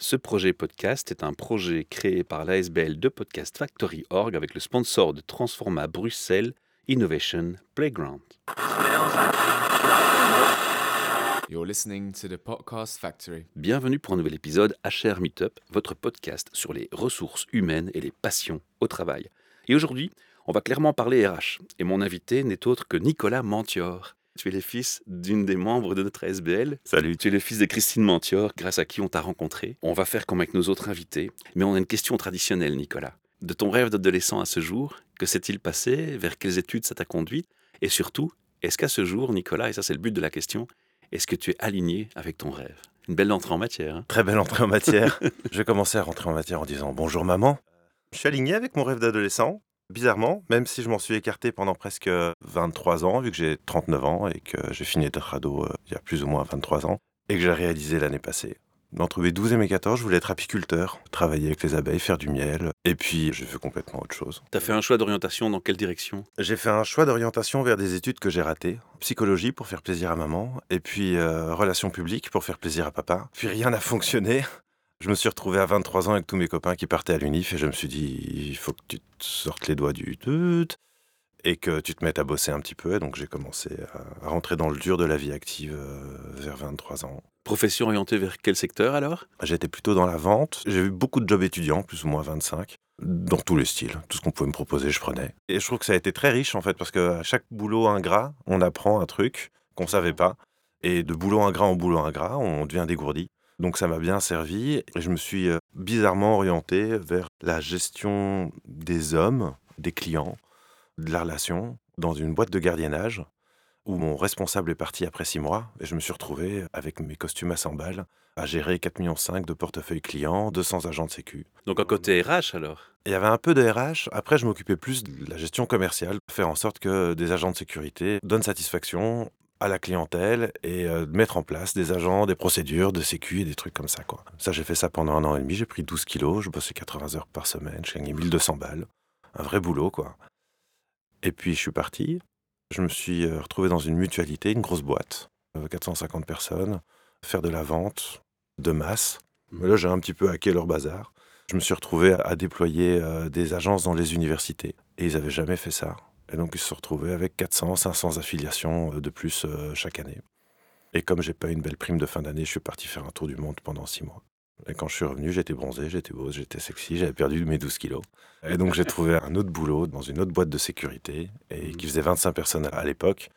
Ce projet podcast est un projet créé par l'ASBL de Podcast Factory Org avec le sponsor de Transforma Bruxelles Innovation Playground. You're listening to the Podcast Factory. Bienvenue pour un nouvel épisode HR Meetup, votre podcast sur les ressources humaines et les passions au travail. Et aujourd'hui, on va clairement parler RH. Et mon invité n'est autre que Nicolas Mantior. Tu es le fils d'une des membres de notre ASBL. Salut. Tu es le fils de Christine Mantior, grâce à qui on t'a rencontré. On va faire comme avec nos autres invités. Mais on a une question traditionnelle, Nicolas. De ton rêve d'adolescent à ce jour, que s'est-il passé? Vers quelles études ça t'a conduit Et surtout, est-ce qu'à ce jour, Nicolas, et ça c'est le but de la question, est-ce que tu es aligné avec ton rêve? Une belle entrée en matière. hein Très belle entrée en matière. je vais commencer à rentrer en matière en disant bonjour maman. Je suis aligné avec mon rêve d'adolescent, bizarrement, même si je m'en suis écarté pendant presque 23 ans, vu que j'ai 39 ans et que j'ai fini d'être ado euh, il y a plus ou moins 23 ans, et que j'ai réalisé l'année passée. Entre mes 12 et mes 14, je voulais être apiculteur, travailler avec les abeilles, faire du miel, et puis j'ai fait complètement autre chose. T'as fait un choix d'orientation dans quelle direction? J'ai fait un choix d'orientation vers des études que j'ai ratées. Psychologie pour faire plaisir à maman, et puis euh, relations publiques pour faire plaisir à papa. Puis rien n'a fonctionné. Je me suis retrouvé à 23 ans avec tous mes copains qui partaient à l'UNIF et je me suis dit, il faut que tu te sortes les doigts du tut et que tu te mettes à bosser un petit peu. Et donc j'ai commencé à, rentrer dans le dur de la vie active euh, vers 23 ans. Profession orientée vers quel secteur alors? J'étais plutôt dans la vente. J'ai eu beaucoup de jobs étudiants, plus ou moins 25, dans tous les styles. Tout ce qu'on pouvait me proposer, je prenais. Et je trouve que ça a été très riche en fait, parce qu'à chaque boulot ingrat, on apprend un truc qu'on savait pas. Et de boulot ingrat en boulot ingrat, on devient dégourdi. Donc ça m'a bien servi et je me suis euh, bizarrement orienté vers la gestion des hommes, des clients, de la relation dans une boîte de gardiennage où mon responsable est parti après six mois et je me suis retrouvé avec mes costumes à 100 balles à gérer 4,5 millions de portefeuilles clients, 200 agents de sécu. Donc un côté RH alors? Il y avait un peu de RH. Après, je m'occupais plus de la gestion commerciale, faire en sorte que des agents de sécurité donnent satisfaction à la clientèle et euh, mettre en place des agents, des procédures de sécu et des trucs comme ça. Quoi. Ça, j'ai fait ça pendant un an et demi. J'ai pris 12 kilos, je bossais 80 heures par semaine, je gagnais 1200 balles. Un vrai boulot, quoi. Et puis, je suis parti. Je me suis euh, retrouvé dans une mutualité, une grosse boîte, euh, 450 personnes, faire de la vente de masse. Mais là, j'ai un petit peu hacké leur bazar. Je me suis retrouvé à déployer euh, des agences dans les universités. Et ils n'avaient jamais fait ça. Et donc, ils se sont retrouvés avec 400, 500 affiliations euh, de plus euh, chaque année. Et comme j'ai pas une belle prime de fin d'année, je suis parti faire un tour du monde pendant six mois. Et quand je suis revenu, j'étais bronzé, j'étais beau, j'étais sexy, j'avais perdu mes 12 kilos. Et donc, j'ai trouvé un autre boulot dans une autre boîte de sécurité et qui faisait 25 personnes à l'époque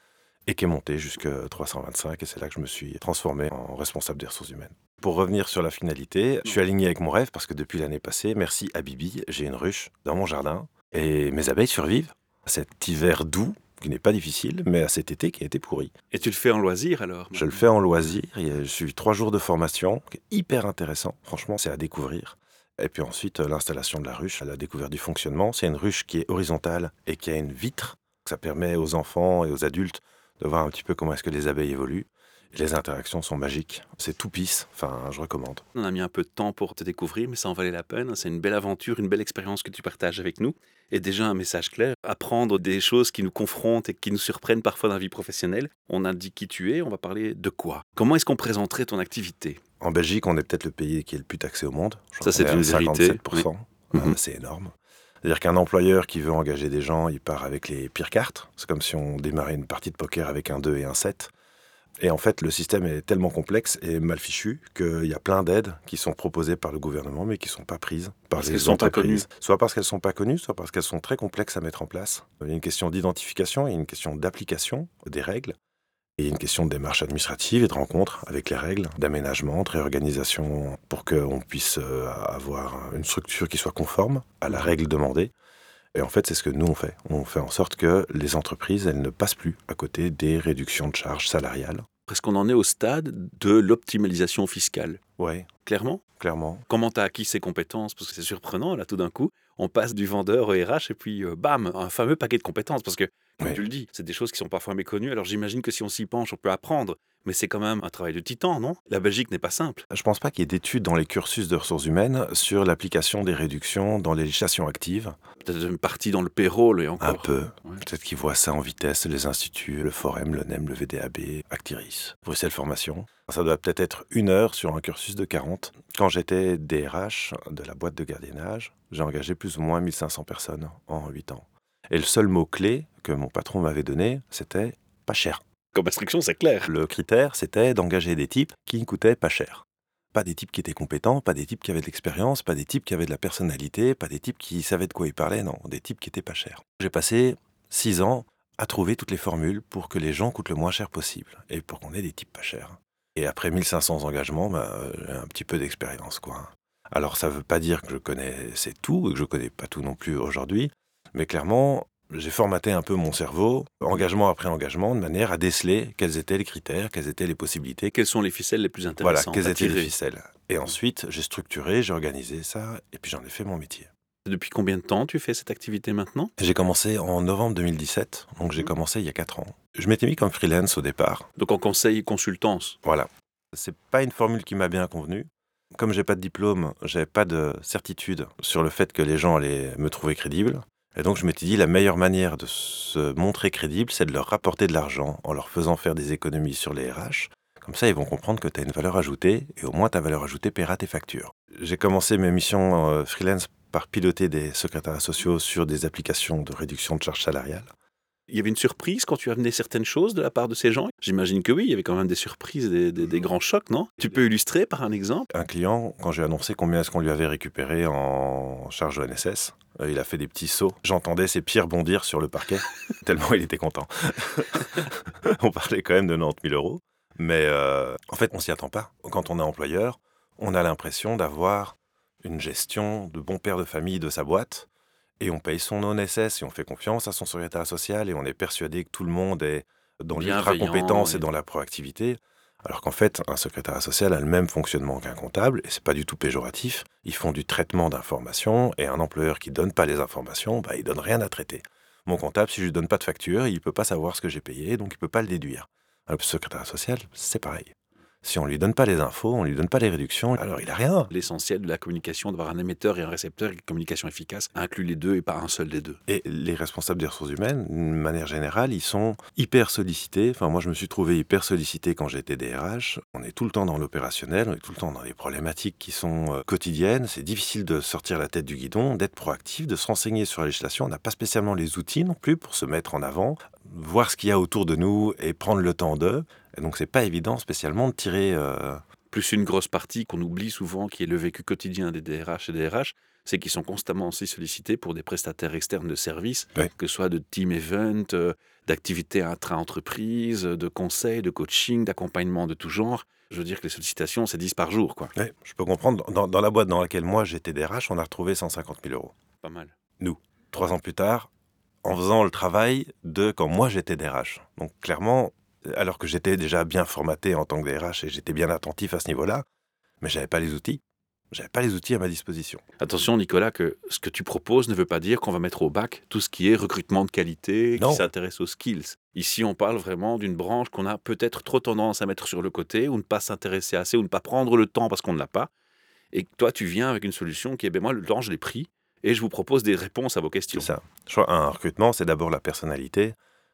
et qui est monté jusqu'à 325. Et c'est là que je me suis transformé en responsable des ressources humaines. Pour revenir sur la finalité, je suis aligné avec mon rêve parce que depuis l'année passée, merci à Bibi, j'ai une ruche dans mon jardin et mes abeilles survivent cet hiver doux qui n'est pas difficile, mais à cet été qui a été pourri. Et tu le fais en loisir alors Je le fais en loisir, je suis trois jours de formation, hyper intéressant, franchement c'est à découvrir. Et puis ensuite euh, l'installation de la ruche, la découverte du fonctionnement. C'est une ruche qui est horizontale et qui a une vitre. Ça permet aux enfants et aux adultes de voir un petit peu comment est-ce que les abeilles évoluent. Les interactions sont magiques, c'est tout pisse, enfin je recommande. On a mis un peu de temps pour te découvrir, mais ça en valait la peine. C'est une belle aventure, une belle expérience que tu partages avec nous. Et déjà un message clair, apprendre des choses qui nous confrontent et qui nous surprennent parfois dans la vie professionnelle. On a dit qui tu es, on va parler de quoi. Comment est-ce qu'on présenterait ton activité? En Belgique, on est peut-être le pays qui est le plus taxé au monde. Je Ça, c'est une vérité, 57%. oui. Euh, Mhm. C'est énorme. C'est-à-dire qu'un employeur qui veut engager des gens, il part avec les pires cartes. C'est comme si on démarrait une partie de poker avec un 2 et un 7. Et en fait, le système est tellement complexe et mal fichu qu'il y a plein d'aides qui sont proposées par le gouvernement, mais qui ne sont pas prises par Parce les pas entreprises. Soit parce qu'elles ne sont pas connues, soit parce qu'elles sont très complexes à mettre en place. Il y a une question d'identification, il y a une question d'application des règles. Et il y a une question de démarche administrative et de rencontre avec les règles, d'aménagement, de réorganisation, pour qu'on puisse euh, avoir une structure qui soit conforme à la règle demandée. Et en fait, c'est ce que nous, on fait. On fait en sorte que les entreprises, elles ne passent plus à côté des réductions de charges salariales. Est-ce qu'on en est au stade de l'optimalisation fiscale Oui, Clairement? Clairement. Comment tu as acquis ces compétences? Parce que c'est surprenant, là, tout d'un coup, on passe du vendeur au RH et puis, euh, bam, un fameux paquet de compétences. Parce que comme tu le dis. C'est des choses qui sont parfois méconnues. Alors j'imagine que si on s'y penche, on peut apprendre. Mais c'est quand même un travail de titan, non? La Belgique n'est pas simple. Je pense pas qu'il y ait d'études dans les cursus de ressources humaines sur l'application des réductions dans les législations actives. Peut-être une partie dans le payroll et Un encore. peu. Ouais. Peut-être qu'ils voient ça en vitesse, les instituts, le Forum, le NEM, le VDAB, Actiris, Bruxelles Formation. Ça doit peut-être être une heure sur un cursus de 40. Quand j'étais DRH de la boîte de gardiennage, j'ai engagé plus ou moins 1500 personnes en 8 ans. Et le seul mot-clé que mon patron m'avait donné, c'était pas cher. Comme instruction, c'est clair. Le critère, c'était d'engager des types qui ne coûtaient pas cher. Pas des types qui étaient compétents, pas des types qui avaient de l'expérience, pas des types qui avaient de la personnalité, pas des types qui savaient de quoi ils parlaient, non, des types qui étaient pas chers. J'ai passé six ans à trouver toutes les formules pour que les gens coûtent le moins cher possible et pour qu'on ait des types pas chers. Et après 1500 engagements, bah, j'ai un petit peu d'expérience, quoi. Alors ça veut pas dire que je connaissais tout et que je connais pas tout non plus aujourd'hui, mais clairement, j'ai formaté un peu mon cerveau, engagement après engagement, de manière à déceler quels étaient les critères, quelles étaient les possibilités, Quelles sont les ficelles les plus voilà, intéressantes quelles à étaient les ficelles. Et ensuite, j'ai structuré, j'ai organisé ça, et puis j'en ai fait mon métier. Depuis combien de temps tu fais cette activité maintenant? J'ai commencé en novembre 2017, donc j'ai Mhm. commencé il y a 4 ans. Je m'étais mis comme freelance au départ, Donc en conseil et consultance. voilà. C'est pas une formule qui m'a bien convenu. Comme j'ai pas de diplôme, j'avais pas de certitude sur le fait que les gens allaient me trouver crédible. Et donc je m'étais dit la meilleure manière de se montrer crédible, c'est de leur rapporter de l'argent en leur faisant faire des économies sur les RH. Comme ça, ils vont comprendre que tu as une valeur ajoutée et au moins ta valeur ajoutée paiera tes factures. J'ai commencé mes missions euh, freelance par piloter des secrétariats sociaux sur des applications de réduction de charges salariales. Il y avait une surprise quand tu amené certaines choses de la part de ces gens? J'imagine que oui, il y avait quand même des surprises, des, des- des grands chocs, non? Tu peux illustrer par un exemple? Un client, quand j'ai annoncé combien est-ce qu'on lui avait récupéré en charge de NSS, euh, il a fait des petits sauts. J'entendais ses pieds rebondir sur le parquet, tellement il était content. on parlait quand même de 90 000 euros. Mais euh, en fait, on s'y attend pas. Quand on est employeur, on a l'impression d'avoir une gestion de bon père de famille de sa boîte. Et on paye son ONSS et on fait confiance à son secrétaire social et on est persuadé que tout le monde est dans l'ultra-compétence et et- dans la proactivité. Alors qu'en fait, un secrétaire social a le même fonctionnement qu'un comptable, et c'est pas du tout péjoratif. Ils font du traitement d'informations, et un employeur qui donne pas les informations, bah, il donne rien à traiter. Mon comptable, si je lui donne pas de facture, il peut pas savoir ce que j'ai payé, donc il peut pas le déduire. Le secrétaire social, c'est pareil. Si on lui donne pas les infos, on lui donne pas les réductions, alors il a rien. L'essentiel de la communication, d'avoir un émetteur et un récepteur, une communication efficace, inclut les deux et pas un seul des deux. Et les responsables des ressources humaines, d'une manière générale, ils sont hyper sollicités. Enfin, moi, je me suis trouvé hyper sollicité quand j'étais DRH. On est tout le temps dans l'opérationnel, on est tout le temps dans des problématiques qui sont euh, quotidiennes. C'est difficile de sortir la tête du guidon, d'être proactif, de se renseigner sur la législation. On n'a pas spécialement les outils non plus pour se mettre en avant, voir ce qu'il y a autour de nous et prendre le temps d'eux. Et donc, c'est pas évident spécialement de tirer. euh, Plus une grosse partie qu'on oublie souvent, qui est le vécu quotidien des DRH et des RH, c'est qu'ils sont constamment aussi sollicités pour des prestataires externes de services, que ce soit de team event, euh, d'activités intra-entreprise, de conseils, de coaching, d'accompagnement de tout genre. Je veux dire que les sollicitations, c'est 10 par jour, quoi. je peux comprendre. Dans, dans la boîte dans laquelle moi j'étais DRH, on a retrouvé 150 000 euros. Pas mal. trois ans plus tard, en faisant le travail de quand moi j'étais DRH. Donc clairement, alors que j'étais déjà bien formaté en tant que DRH et j'étais bien attentif à ce niveau-là, mais j'avais pas les outils. J'avais pas les outils à ma disposition. Attention, Nicolas, que ce que tu proposes ne veut pas dire qu'on va mettre au bac tout ce qui est recrutement de qualité, Non. qui s'intéresse aux skills. Ici, on parle vraiment d'une branche qu'on a peut-être trop tendance à mettre sur le côté, ou ne pas s'intéresser assez, ou ne pas prendre le temps parce qu'on ne l'a pas. Et toi, tu viens avec une solution qui est, ben moi, le temps, je l'ai pris, et je vous propose des réponses à vos C'est questions. ça. Je crois un recrutement, c'est d'abord la personnalité,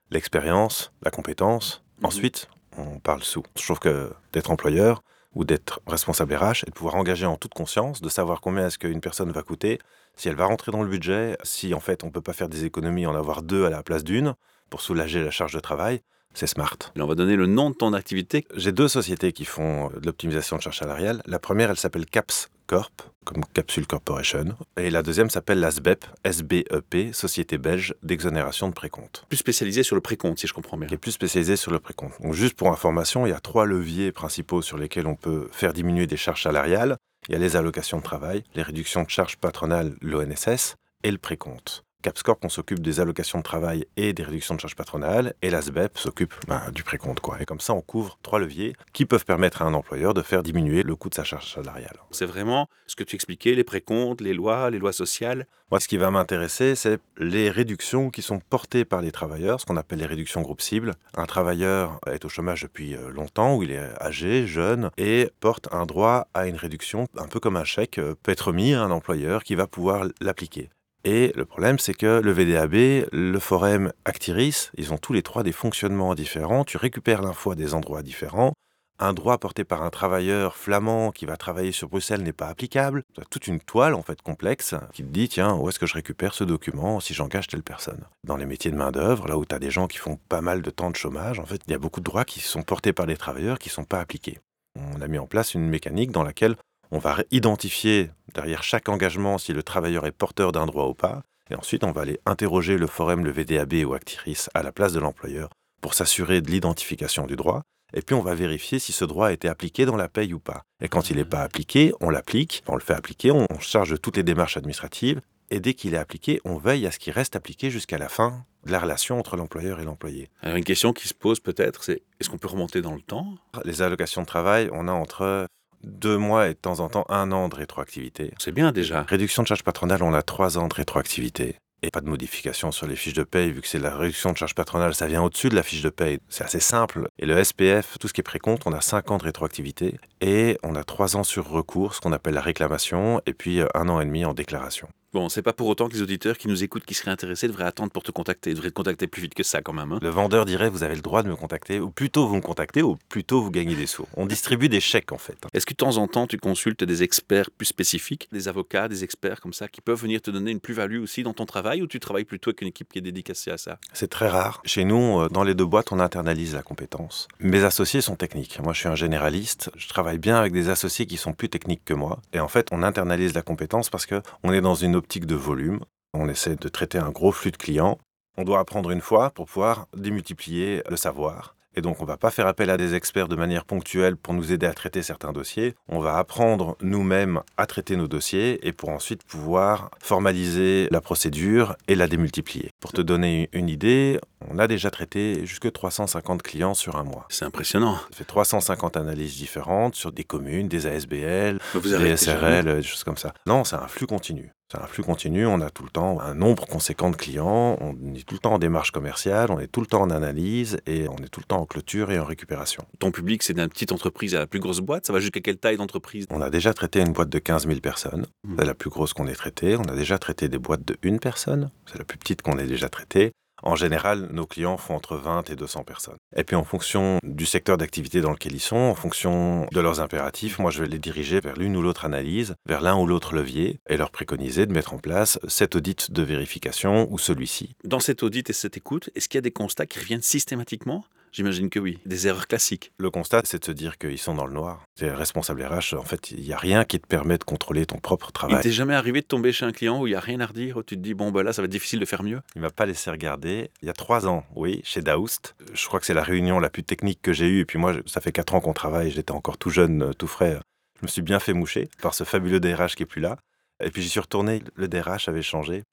l'expérience, la compétence. Mhm. Ensuite, on parle sous. Je trouve que d'être employeur ou d'être responsable RH et de pouvoir engager en toute conscience, de savoir combien est-ce qu'une personne va coûter, si elle va rentrer dans le budget, si en fait on peut pas faire des économies, en avoir deux à la place d'une pour soulager la charge de travail, c'est smart. Et on va donner le nom de ton activité. J'ai deux sociétés qui font euh, de l'optimisation de charge salariale. La première, elle s'appelle CAPS Corp, comme Capsule Corporation. Et la deuxième s'appelle la SBEP, SBEP, Société belge d'exonération de précompte, Plus spécialisé sur le précompte, si je comprends bien. qui est plus spécialisée sur le précompte. Donc juste pour information, il y a trois leviers principaux sur lesquels on peut faire diminuer des charges salariales. Il y a les allocations de travail, les réductions de charges patronales, l'ONSS, et le précompte. Capscorp, on s'occupe des allocations de travail et des réductions de charges patronales, et la SBEP s'occupe ben, du précompte. Quoi. Et comme ça, on couvre trois leviers qui peuvent permettre à un employeur de faire diminuer le coût de sa charge salariale. C'est vraiment ce que tu expliquais, les précomptes, les lois, les lois sociales. Moi, ce qui va m'intéresser, c'est les réductions qui sont portées par les travailleurs, ce qu'on appelle les réductions groupe cibles. Un travailleur est au chômage depuis euh, longtemps, ou il est âgé, jeune, et porte un droit à une réduction, un peu comme un chèque, euh, peut être mis à un employeur qui va pouvoir l'appliquer. Et le problème, c'est que le VDAB, le Forum Actiris, ils ont tous les trois des fonctionnements différents. Tu récupères l'info à des endroits différents. Un droit porté par un travailleur flamand qui va travailler sur Bruxelles n'est pas applicable. Tu as toute une toile en fait complexe qui te dit tiens, où est-ce que je récupère ce document si j'engage telle personne? Dans les métiers de main-d'œuvre, là où tu as des gens qui font pas mal de temps de chômage, en fait, il y a beaucoup de droits qui sont portés par les travailleurs qui ne sont pas appliqués. On a mis en place une mécanique dans laquelle on va identifier derrière chaque engagement si le travailleur est porteur d'un droit ou pas. Et ensuite, on va aller interroger le forum, le VDAB ou Actiris à la place de l'employeur pour s'assurer de l'identification du droit. Et puis, on va vérifier si ce droit a été appliqué dans la paye ou pas. Et quand il n'est pas appliqué, on l'applique, on le fait appliquer, on charge de toutes les démarches administratives. Et dès qu'il est appliqué, on veille à ce qu'il reste appliqué jusqu'à la fin de la relation entre l'employeur et l'employé. Alors, une question qui se pose peut-être, c'est est-ce qu'on peut remonter dans le temps? Les allocations de travail, on a entre deux mois et de temps en temps un an de rétroactivité. C'est bien déjà. Réduction de charges patronales, on a trois ans de rétroactivité. Et pas de modification sur les fiches de paye, vu que c'est la réduction de charges patronales, ça vient au-dessus de la fiche de paye. C'est assez simple. Et le SPF, tout ce qui est précompte, on a cinq ans de rétroactivité. Et on a trois ans sur recours, ce qu'on appelle la réclamation, et puis euh, un an et demi en déclaration. Bon, c'est pas pour autant que les auditeurs qui nous écoutent, qui seraient intéressés, devraient attendre pour te contacter. Ils devraient te contacter plus vite que ça quand même. hein. Le vendeur dirait vous avez le droit de me contacter, ou plutôt vous me contactez, ou plutôt vous gagnez des sous. On distribue des chèques en fait. Est-ce que de temps en temps, tu consultes des experts plus spécifiques, des avocats, des experts comme ça, qui peuvent venir te donner une plus-value aussi dans ton travail, ou tu travailles plutôt avec une équipe qui est dédicacée à ça? C'est très rare. Chez nous, euh, dans les deux boîtes, on internalise la compétence. Mes associés sont techniques. Moi, je suis un généraliste. Je travaille bien avec des associés qui sont plus techniques que moi. Et en fait, on internalise la compétence parce que on est dans une optique de volume. On essaie de traiter un gros flux de clients. On doit apprendre une fois pour pouvoir démultiplier le savoir. Et donc, on ne va pas faire appel à des experts de manière ponctuelle pour nous aider à traiter certains dossiers. On va apprendre nous-mêmes à traiter nos dossiers et pour ensuite pouvoir formaliser la procédure et la démultiplier. Pour te donner une idée, on a déjà traité jusque 350 clients sur un mois. C'est impressionnant. Ça fait 350 analyses différentes sur des communes, des ASBL, vous des. SRL, des choses comme ça. Non, c'est un flux continu. C'est un flux continu, on a tout le temps un nombre conséquent de clients, on est tout le temps en démarche commerciale, on est tout le temps en analyse et on est tout le temps en clôture et en récupération. Ton public, c'est d'une petite entreprise à la plus grosse boîte. Ça va jusqu'à quelle taille d'entreprise? On a déjà traité une boîte de 15 000 personnes, Mhm. c'est la plus grosse qu'on ait traitée. On a déjà traité des boîtes de une personne, c'est la plus petite qu'on ait déjà traitée. En général, nos clients font entre 20 et 200 personnes. Et puis en fonction du secteur d'activité dans lequel ils sont, en fonction de leurs impératifs, moi je vais les diriger vers l'une ou l'autre analyse, vers l'un ou l'autre levier, et leur préconiser de mettre en place cet audit de vérification ou celui-ci. Dans cet audit et cette écoute, est-ce qu'il y a des constats qui reviennent systématiquement? J'imagine que oui. Des erreurs classiques. Le constat, c'est de se dire qu'ils sont dans le noir. C'est responsable RH, en fait, il n'y a rien qui te permet de contrôler ton propre Il travail. t'est jamais arrivé de tomber chez un client où il n'y a rien à redire, où tu te dis, bon, bah là, ça va être difficile de faire mieux? Il m'a pas laissé regarder. Il y a trois ans, oui, chez Daoust. Je crois que c'est la réunion la plus technique que j'ai eue. Et puis moi, ça fait quatre ans qu'on travaille. J'étais encore tout jeune, euh, tout frais. Je me suis bien fait moucher par ce fabuleux DRH qui est plus là. Et puis j'y suis retourné. Le DRH avait changé.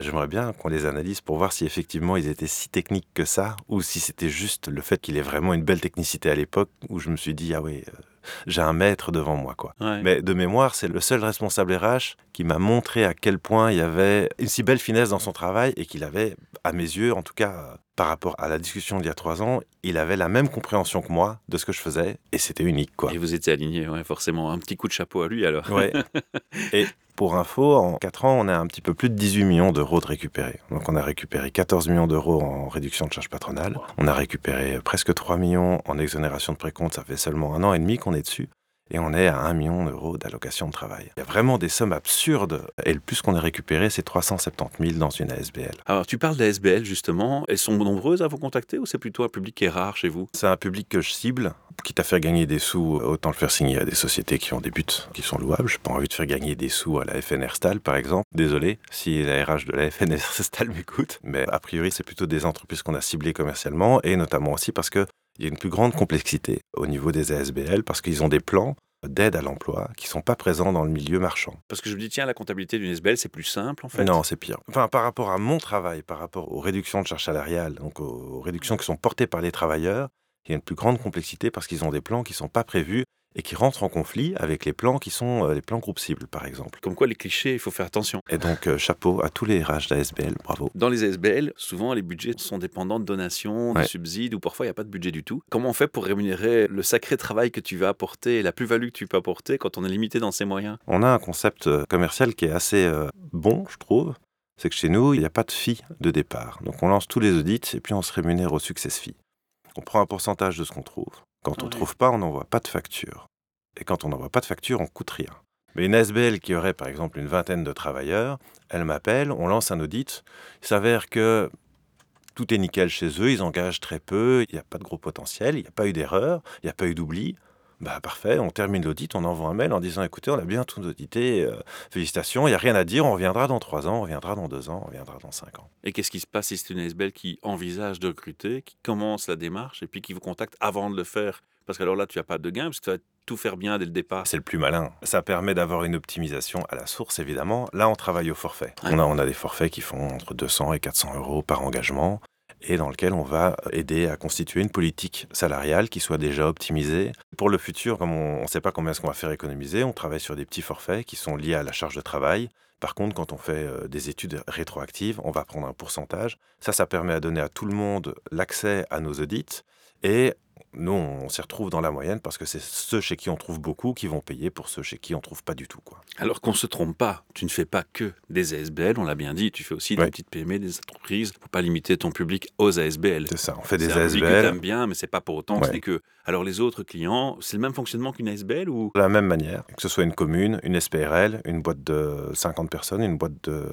J'aimerais bien qu'on les analyse pour voir si effectivement ils étaient si techniques que ça, ou si c'était juste le fait qu'il ait vraiment une belle technicité à l'époque, où je me suis dit, ah oui, euh, j'ai un maître devant moi, quoi. Ouais. Mais de mémoire, c'est le seul responsable RH qui m'a montré à quel point il y avait une si belle finesse dans son travail et qu'il avait, à mes yeux, en tout cas euh, par rapport à la discussion d'il y a trois ans, il avait la même compréhension que moi de ce que je faisais et c'était unique, quoi. Et vous étiez aligné, ouais, forcément. Un petit coup de chapeau à lui alors. Ouais. Et pour info, en 4 ans, on a un petit peu plus de 18 millions d'euros de récupérés. Donc on a récupéré 14 millions d'euros en réduction de charges patronales. On a récupéré presque 3 millions en exonération de précompte. Ça fait seulement un an et demi qu'on est dessus. Et on est à 1 million d'euros d'allocation de travail. Il y a vraiment des sommes absurdes. Et le plus qu'on a récupéré, c'est 370 000 dans une ASBL. Alors, tu parles d'ASBL justement. Elles sont nombreuses à vous contacter ou c'est plutôt un public qui est rare chez vous? C'est un public que je cible. Quitte à faire gagner des sous, autant le faire signer à des sociétés qui ont des buts qui sont louables. Je n'ai pas envie de faire gagner des sous à la FNR Stal, par exemple. Désolé si la RH de la FNR Stal m'écoute. Mais a priori, c'est plutôt des entreprises qu'on a ciblées commercialement et notamment aussi parce qu'il y a une plus grande complexité au niveau des ASBL parce qu'ils ont des plans d'aide à l'emploi qui sont pas présents dans le milieu marchand. Parce que je me dis, tiens, la comptabilité d'une SBL, c'est plus simple en fait. Non, c'est pire. Enfin, par rapport à mon travail, par rapport aux réductions de charges salariales, donc aux réductions qui sont portées par les travailleurs, il y a une plus grande complexité parce qu'ils ont des plans qui ne sont pas prévus et qui rentrent en conflit avec les plans qui sont euh, les plans groupe cible, par exemple. Comme quoi, les clichés, il faut faire attention. Et donc, euh, chapeau à tous les RH d'ASBL, bravo. Dans les ASBL, souvent, les budgets sont dépendants de donations, de Ouais. subsides, ou parfois, il n'y a pas de budget du tout. Comment on fait pour rémunérer le sacré travail que tu vas apporter et la plus-value que tu peux apporter quand on est limité dans ses moyens? On a un concept euh, commercial qui est assez euh, bon, je trouve. C'est que chez nous, il n'y a pas de fee de départ. Donc, on lance tous les audits et puis on se rémunère au success fee. On prend un pourcentage de ce qu'on trouve. Quand on ne Ouais. trouve pas, on n'envoie pas de facture. Et quand on n'envoie pas de facture, on coûte rien. Mais une ASBL qui aurait par exemple une vingtaine de travailleurs, elle m'appelle, on lance un audit. Il s'avère que tout est nickel chez eux, ils engagent très peu, il n'y a pas de gros potentiel, il n'y a pas eu d'erreur, il n'y a pas eu d'oubli. Bah parfait, on termine l'audit, on envoie un mail en disant écoutez, on a bien tout audité, euh, félicitations, il n'y a rien à dire, on reviendra dans trois ans, on reviendra dans deux ans, on reviendra dans cinq ans. Et qu'est-ce qui se passe si c'est une ASBL qui envisage de recruter, qui commence la démarche et puis qui vous contacte avant de le faire? Parce qu'alors là, tu n'as pas de gain, parce que tu vas tout faire bien dès le départ. C'est le plus malin. Ça permet d'avoir une optimisation à la source, évidemment. Là, on travaille au forfait. Ouais. On, a, on a des forfaits qui font entre 200 et 400 euros par engagement et dans lequel on va aider à constituer une politique salariale qui soit déjà optimisée. Pour le futur, comme on ne sait pas combien est-ce qu'on va faire économiser, on travaille sur des petits forfaits qui sont liés à la charge de travail. Par contre, quand on fait euh, des études rétroactives, on va prendre un pourcentage. Ça, ça permet à donner à tout le monde l'accès à nos audits. Et nous, on s'y retrouve dans la moyenne parce que c'est ceux chez qui on trouve beaucoup qui vont payer pour ceux chez qui on trouve pas du tout. Quoi. Alors qu'on ne se trompe pas, tu ne fais pas que des ASBL, on l'a bien dit, tu fais aussi des petites PME, des entreprises. Il ne faut pas limiter ton public aux ASBL. C'est ça, on fait des C'est un public que ASBL t'aimes bien, mais c'est pas pour autant que Ouais. ce n'est que. Alors les autres clients, c'est le même fonctionnement qu'une ASBL ou? De la même manière, que ce soit une commune, une SPRL, une boîte de 50 personnes, une boîte de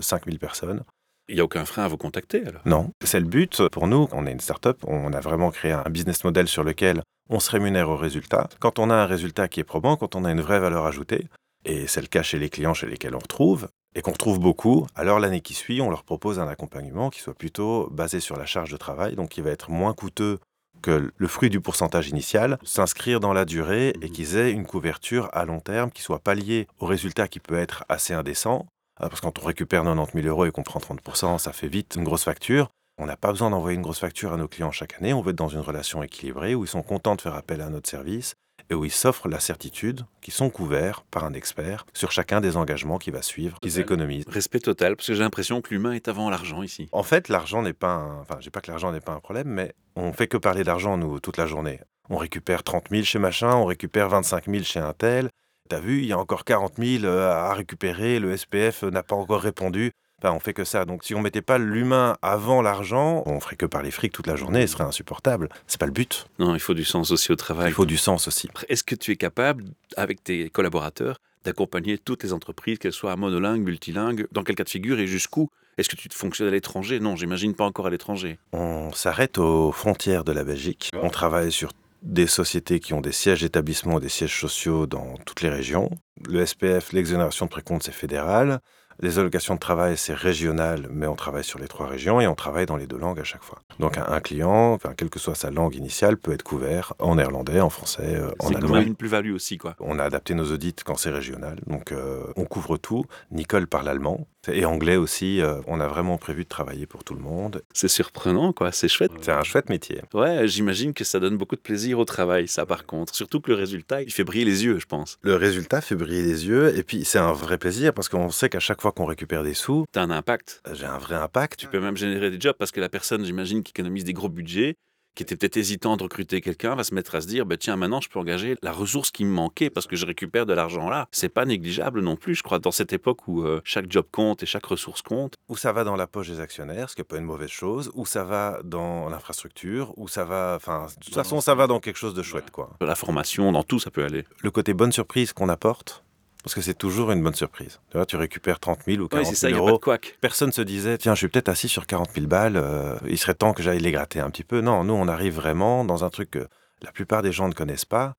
5000 personnes. Il n'y a aucun frein à vous contacter alors Non, c'est le but pour nous. On est une start-up, on a vraiment créé un business model sur lequel on se rémunère au résultat. Quand on a un résultat qui est probant, quand on a une vraie valeur ajoutée, et c'est le cas chez les clients chez lesquels on retrouve, et qu'on retrouve beaucoup, alors l'année qui suit, on leur propose un accompagnement qui soit plutôt basé sur la charge de travail, donc qui va être moins coûteux que le fruit du pourcentage initial, s'inscrire dans la durée et Mhm. qu'ils aient une couverture à long terme qui soit pas liée au résultat qui peut être assez indécent. Ah, Parce que quand on récupère 90 000 euros et qu'on prend 30%, ça fait vite une grosse facture. On n'a pas besoin d'envoyer une grosse facture à nos clients chaque année. On veut être dans une relation équilibrée où ils sont contents de faire appel à notre service et où ils s'offrent la certitude qu'ils sont couverts par un expert sur chacun des engagements qui va suivre, qu'ils économisent. Respect total, parce que j'ai l'impression que l'humain est avant l'argent ici. En fait, l'argent n'est pas un... Enfin, je dis pas que l'argent n'est pas un problème, mais on fait que parler d'argent, nous, toute la journée. On récupère 30 000 chez machin, on récupère 25 000 chez un tel. T'as vu, il y a encore 40 000 euh, à récupérer, le SPF n'a pas encore répondu. Enfin, on fait que ça. Donc, si on mettait pas l'humain avant l'argent, on ferait que parler fric toute la journée, ce serait insupportable. C'est pas le but. Non, il faut du sens aussi au travail. Il faut du sens aussi. Est-ce que tu es capable, avec tes collaborateurs, d'accompagner toutes les entreprises, qu'elles soient monolingues, multilingues, dans quel cas de figure et jusqu'où? Est-ce que tu te fonctionnes à l'étranger? Non, j'imagine pas encore à l'étranger. On s'arrête aux frontières de la Belgique. On travaille sur des sociétés qui ont des sièges d'établissement, des sièges sociaux dans toutes les régions. Le SPF, l'exonération de précompte, c'est fédéral. Les allocations de travail, c'est régional, mais on travaille sur les trois régions et on travaille dans les deux langues à chaque fois. Donc un, un client, enfin, quelle que soit sa langue initiale, peut être couvert en néerlandais, en français, euh, en C'est quand allemand. même une plus-value aussi, quoi. On a adapté nos audits quand c'est régional, donc euh, on couvre tout. Nicole parle allemand et anglais aussi. euh, on a vraiment prévu de travailler pour tout le monde. C'est surprenant, quoi. C'est chouette. C'est un chouette métier. Ouais, j'imagine que ça donne beaucoup de plaisir au travail, ça, par contre. Surtout que le résultat, il fait briller les yeux, je pense. Le résultat fait briller les yeux et puis c'est un vrai plaisir parce qu'on sait qu'à chaque fois qu'on récupère des sous, T'as un impact. j'ai un vrai impact. Tu peux même générer des jobs parce que la personne, j'imagine, qui économise des gros budgets, qui était peut-être hésitant de recruter quelqu'un, va se mettre à se dire bah, tiens, maintenant, je peux engager la ressource qui me manquait parce que je récupère de l'argent là. C'est pas négligeable non plus, je crois, dans cette époque où euh, chaque job compte et chaque ressource compte. Ou ça va dans la poche des actionnaires, ce qui n'est pas une mauvaise chose, ou ça va dans l'infrastructure, ou ça va, enfin, de toute façon, ça va dans quelque chose de chouette, quoi. La formation, dans tout, ça peut aller. Le côté bonne surprise qu'on apporte, parce que c'est toujours une bonne surprise. Tu vois, tu récupères 30 000 ou 40 Oui, ça, 000 il n'y a pas euros. de. Personne se disait, tiens, je suis peut-être assis sur 40 000 balles, euh, il serait temps que j'aille les gratter un petit peu. Non, nous, on arrive vraiment dans un truc que la plupart des gens ne connaissent pas.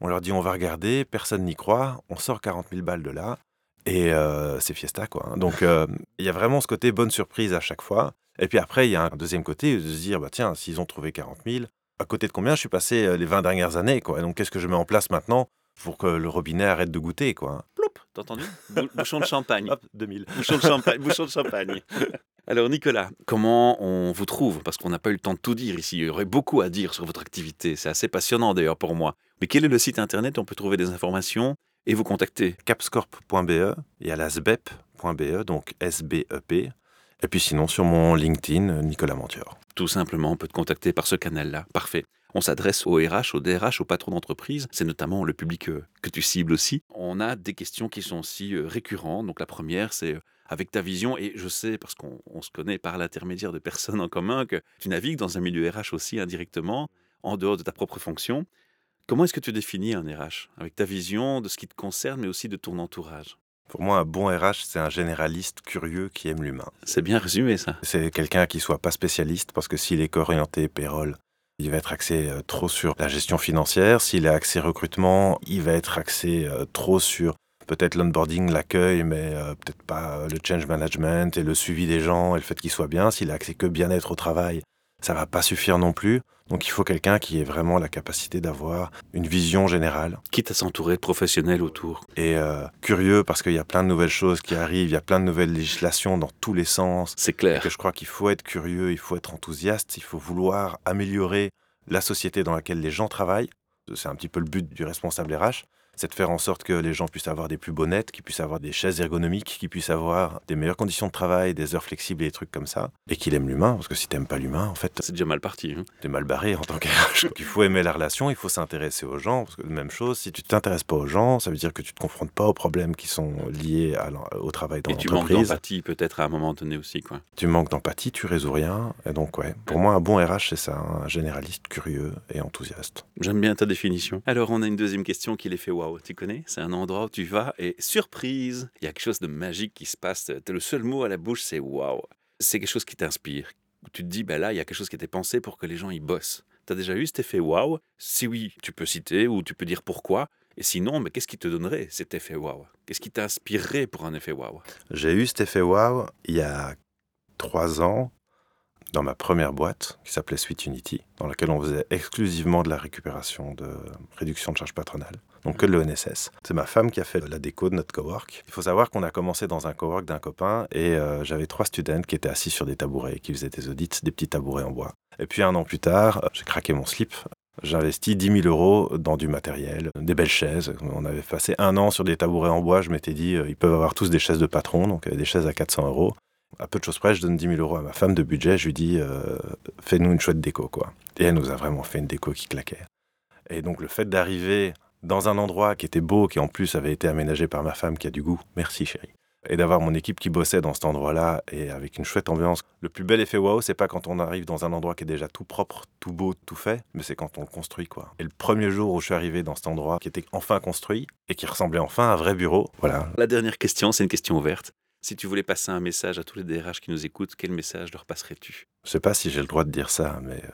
On leur dit, on va regarder, personne n'y croit, on sort 40 000 balles de là, et euh, c'est fiesta, quoi. Donc, euh, il y a vraiment ce côté bonne surprise à chaque fois. Et puis après, il y a un deuxième côté, de se dire, bah, tiens, s'ils ont trouvé 40 000, à côté de combien je suis passé les 20 dernières années, quoi. Donc, qu'est-ce que je mets en place maintenant? Pour que le robinet arrête de goûter, quoi. Ploup, t'as entendu? Bou- Bouchon de champagne. Hop, 2000. Bouchon de champagne. Bouchon de champagne. Alors Nicolas, comment on vous trouve? Parce qu'on n'a pas eu le temps de tout dire ici. Il y aurait beaucoup à dire sur votre activité. C'est assez passionnant d'ailleurs pour moi. Mais quel est le site internet où on peut trouver des informations et vous contacter? capscorp.be et à la sbep.be, donc S-B-E-P. Et puis sinon, sur mon LinkedIn, Nicolas Montior. Tout simplement, on peut te contacter par ce canal-là. Parfait. On s'adresse au RH, au DRH, au patron d'entreprise. C'est notamment le public euh, que tu cibles aussi. On a des questions qui sont aussi euh, récurrentes. Donc la première, c'est euh, avec ta vision, et je sais, parce qu'on on se connaît par l'intermédiaire de personnes en commun, que tu navigues dans un milieu RH aussi indirectement, en dehors de ta propre fonction. Comment est-ce que tu définis un RH Avec ta vision de ce qui te concerne, mais aussi de ton entourage. Pour moi, un bon RH, c'est un généraliste curieux qui aime l'humain. C'est bien résumé ça. C'est quelqu'un qui soit pas spécialiste, parce que s'il est qu'orienté payroll, il va être axé euh, trop sur la gestion financière. S'il est axé recrutement, il va être axé euh, trop sur peut-être l'onboarding, l'accueil, mais euh, peut-être pas le change management et le suivi des gens et le fait qu'ils soient bien. S'il est axé que bien-être au travail, ça va pas suffire non plus. Donc il faut quelqu'un qui ait vraiment la capacité d'avoir une vision générale Quitte à s'entourer de professionnels autour. et euh, curieux parce qu'il y a plein de nouvelles choses qui arrivent, il y a plein de nouvelles législations dans tous les sens. C'est Et clair. que je crois qu'il faut être curieux, il faut être enthousiaste, il faut vouloir améliorer la société dans laquelle les gens travaillent. C'est un petit peu le but du responsable RH, c'est de faire en sorte que les gens puissent avoir des plus beaux nets, qu'ils puissent avoir des chaises ergonomiques, qu'ils puissent avoir des meilleures conditions de travail, des heures flexibles et des trucs comme ça. Et qu'il aime l'humain, parce que si t'aimes pas l'humain, en fait, C'est déjà mal parti. hein. t'es mal barré en tant qu'RH. Donc, il faut aimer la relation, il faut s'intéresser aux gens, parce que même chose, si tu t'intéresses pas aux gens, ça veut dire que tu te confrontes pas aux problèmes qui sont liés à au travail dans Et tu manques l'entreprise. d'empathie peut-être à un moment donné aussi. quoi. Tu manques d'empathie, tu résous rien. Et donc, ouais, pour moi, un bon RH, c'est ça, un généraliste curieux et enthousiaste. J'aime bien ta définition. Alors, on a une deuxième question qui les fait Tu connais C'est un endroit où tu vas et surprise, il y a quelque chose de magique qui se passe. Le seul mot à la bouche, c'est waouh. C'est quelque chose qui t'inspire. Tu te dis, ben là, il y a quelque chose qui était pensé pour que les gens y bossent. T'as déjà eu cet effet waouh? Si oui, tu peux citer ou tu peux dire pourquoi. Et sinon, mais qu'est-ce qui te donnerait cet effet waouh? Qu'est-ce qui t'inspirerait pour un effet waouh? J'ai eu cet effet wow il y a trois ans dans ma première boîte qui s'appelait Sweet Unity, dans laquelle on faisait exclusivement de la récupération de réduction de charges patronales, donc que de l'ENSS. C'est ma femme qui a fait la déco de notre cowork. Il faut savoir qu'on a commencé dans un cowork d'un copain et euh, j'avais trois students qui étaient assis sur des tabourets, qui faisaient des audits, des petits tabourets en bois. Et puis un an plus tard, euh, j'ai craqué mon slip. J'investis 10 000 euros dans du matériel, des belles chaises. On avait passé un an sur des tabourets en bois. Je m'étais dit, euh, ils peuvent avoir tous des chaises de patron, donc des chaises à 400 euros. À peu de choses près, je donne 10 000 euros à ma femme de budget. Je lui dis, euh, fais-nous une chouette déco, quoi. Et elle nous a vraiment fait une déco qui claquait. Et donc, le fait d'arriver dans un endroit qui était beau, qui en plus avait été aménagé par ma femme qui a du goût, merci chérie, et d'avoir mon équipe qui bossait dans cet endroit-là et avec une chouette ambiance. Le plus bel effet waouh, c'est pas quand on arrive dans un endroit qui est déjà tout propre, tout beau, tout fait, mais c'est quand on le construit, quoi. Et le premier jour où je suis arrivé dans cet endroit qui était enfin construit et qui ressemblait enfin à un vrai bureau, voilà, La dernière question, c'est une question ouverte. Si tu voulais passer un message à tous les DRH qui nous écoutent, quel message leur passerais-tu? Je sais pas si j'ai le droit de dire ça, mais euh,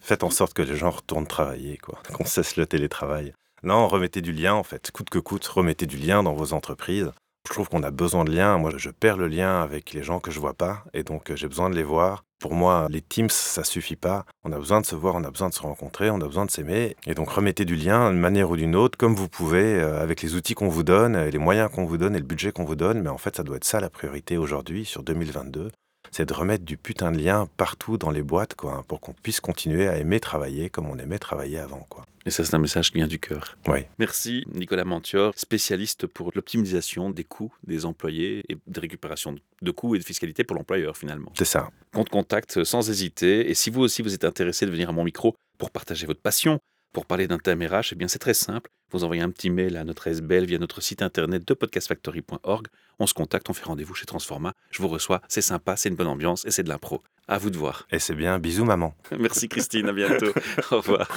faites en sorte que les gens retournent travailler, quoi. Qu'on cesse le télétravail. Non, remettez du lien, en fait. Coûte que coûte, remettez du lien dans vos entreprises. Je trouve qu'on a besoin de lien. Moi, je perds le lien avec les gens que je vois pas, et donc euh, j'ai besoin de les voir. Pour moi, les Teams, ça suffit pas. On a besoin de se voir, on a besoin de se rencontrer, on a besoin de s'aimer. Et donc, remettez du lien d'une manière ou d'une autre, comme vous pouvez, euh, avec les outils qu'on vous donne, et les moyens qu'on vous donne et le budget qu'on vous donne. Mais en fait, ça doit être ça la priorité aujourd'hui, sur 2022 c'est de remettre du putain de lien partout dans les boîtes, quoi, hein, pour qu'on puisse continuer à aimer travailler comme on aimait travailler avant, quoi. Et ça, c'est un message qui vient du cœur. Oui. Merci, Nicolas Mantior, spécialiste pour l'optimisation des coûts des employés et de récupération de coûts et de fiscalité pour l'employeur, finalement. C'est ça. Compte contact sans hésiter. Et si vous aussi vous êtes intéressé de venir à mon micro pour partager votre passion, pour parler d'un thème RH, eh bien c'est très simple. Vous envoyez un petit mail à notre SBL via notre site internet de podcastfactory.org. On se contacte, on fait rendez-vous chez Transforma. Je vous reçois, c'est sympa, c'est une bonne ambiance et c'est de l'impro. À vous de voir. Et c'est bien. Bisous, maman. Merci Christine, à bientôt. Au revoir.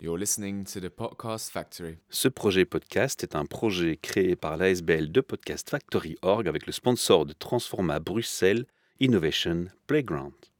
You're listening to the Podcast Factory. Ce projet podcast est un projet créé par l'ASBL de Podcast Factory Org avec le sponsor de Transforma Bruxelles Innovation Playground.